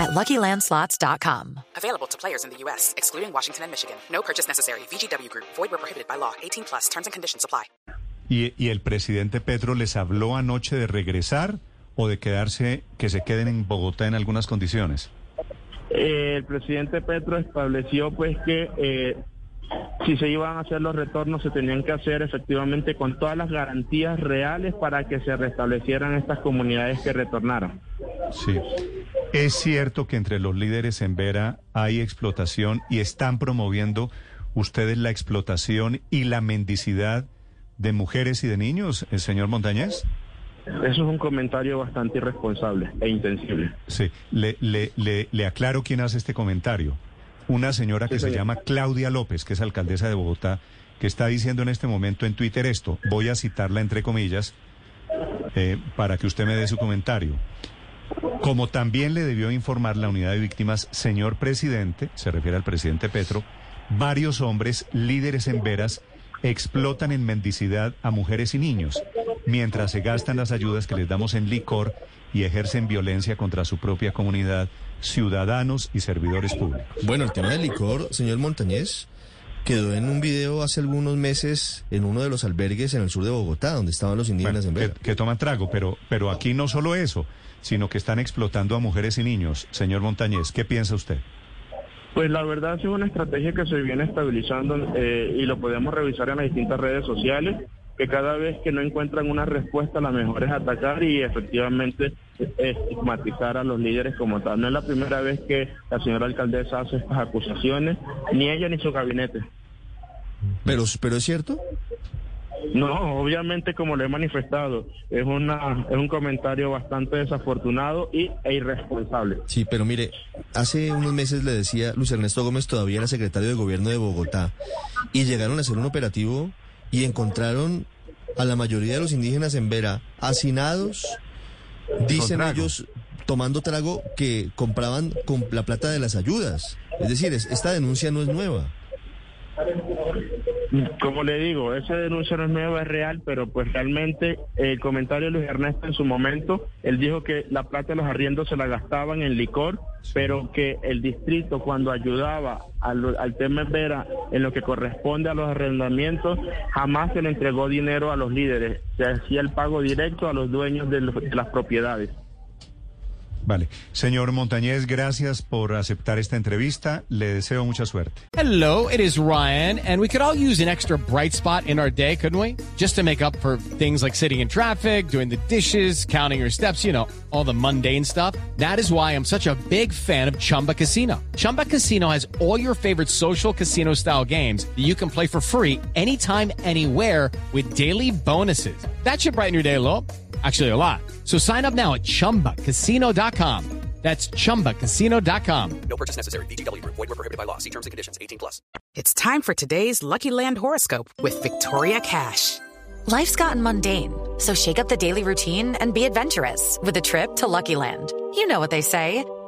at LuckyLandSlots.com. Available to players in the U.S., excluding Washington and Michigan. No purchase necessary. VGW Group. Void where prohibited by law. 18 plus. Terms and conditions apply. ¿Y, y el presidente Petro les habló anoche de regresar o de quedarse, que se queden en Bogotá en algunas condiciones? Eh, el presidente Petro estableció pues que eh, si se iban a hacer los retornos se tenían que hacer efectivamente con todas las garantías reales para que se restablecieran estas comunidades que retornaron. Sí. Es cierto que entre los líderes en Vera hay explotación y están promoviendo ustedes la explotación y la mendicidad de mujeres y de niños, el señor Montañez. Eso es un comentario bastante irresponsable e intensible. Sí, le, le, le, le aclaro quién hace este comentario. Una señora que Sí, se señor. llama Claudia López, que es alcaldesa de Bogotá, que está diciendo en este momento en Twitter esto. Voy a citarla entre comillas eh, para que usted me dé su comentario. Como también le debió informar la unidad de víctimas, señor presidente, se refiere al presidente Petro, varios hombres líderes en veras explotan en mendicidad a mujeres y niños, mientras se gastan las ayudas que les damos en licor y ejercen violencia contra su propia comunidad, ciudadanos y servidores públicos. Bueno, el tema del licor, señor Montañez, quedó en un video hace algunos meses en uno de los albergues en el sur de Bogotá, donde estaban los indígenas en Vera. que, que toman trago, pero, pero aquí no solo eso, sino que están explotando a mujeres y niños. Señor Montañez, ¿qué piensa usted? Pues la verdad es una estrategia que se viene estabilizando eh, y lo podemos revisar en las distintas redes sociales, que cada vez que no encuentran una respuesta, la mejor es atacar y efectivamente eh, estigmatizar a los líderes como tal. No es la primera vez que la señora alcaldesa hace estas acusaciones, ni ella ni su gabinete. Pero, pero es cierto. No, obviamente como le he manifestado, es una es un comentario bastante desafortunado y, e irresponsable. Sí, pero mire, hace unos meses le decía Luis Ernesto Gómez, todavía era secretario de gobierno de Bogotá, y llegaron a hacer un operativo y encontraron a la mayoría de los indígenas en Vera hacinados, dicen ellos, tomando trago que compraban con la plata de las ayudas. Es decir, es- esta denuncia no es nueva. Como le digo, esa denuncia no es nueva, es real, pero pues realmente el comentario de Luis Ernesto en su momento, él dijo que la plata de los arriendos se la gastaban en licor, pero que el distrito cuando ayudaba al, al tema en Vera en lo que corresponde a los arrendamientos, jamás se le entregó dinero a los líderes, se hacía el pago directo a los dueños de, los- de las propiedades. Vale. Señor Montañez, gracias por aceptar esta entrevista. Le deseo mucha suerte. Hello, it is Ryan, and we could all use an extra bright spot in our day, couldn't we? Just to make up for things like sitting in traffic, doing the dishes, counting your steps, you know, all the mundane stuff. That is why I'm such a big fan of Chumba Casino. Chumba Casino has all your favorite social casino style games that you can play for free anytime, anywhere with daily bonuses. That should brighten your day a little. Actually, a lot. So sign up now at chumbacasino.com. That's chumbacasino.com. No purchase necessary. VGW Group. Void were prohibited by law. See terms and conditions. 18 plus. It's time for today's Lucky Land horoscope with Victoria Cash. Life's gotten mundane, so shake up the daily routine and be adventurous with a trip to Lucky Land. You know what they say.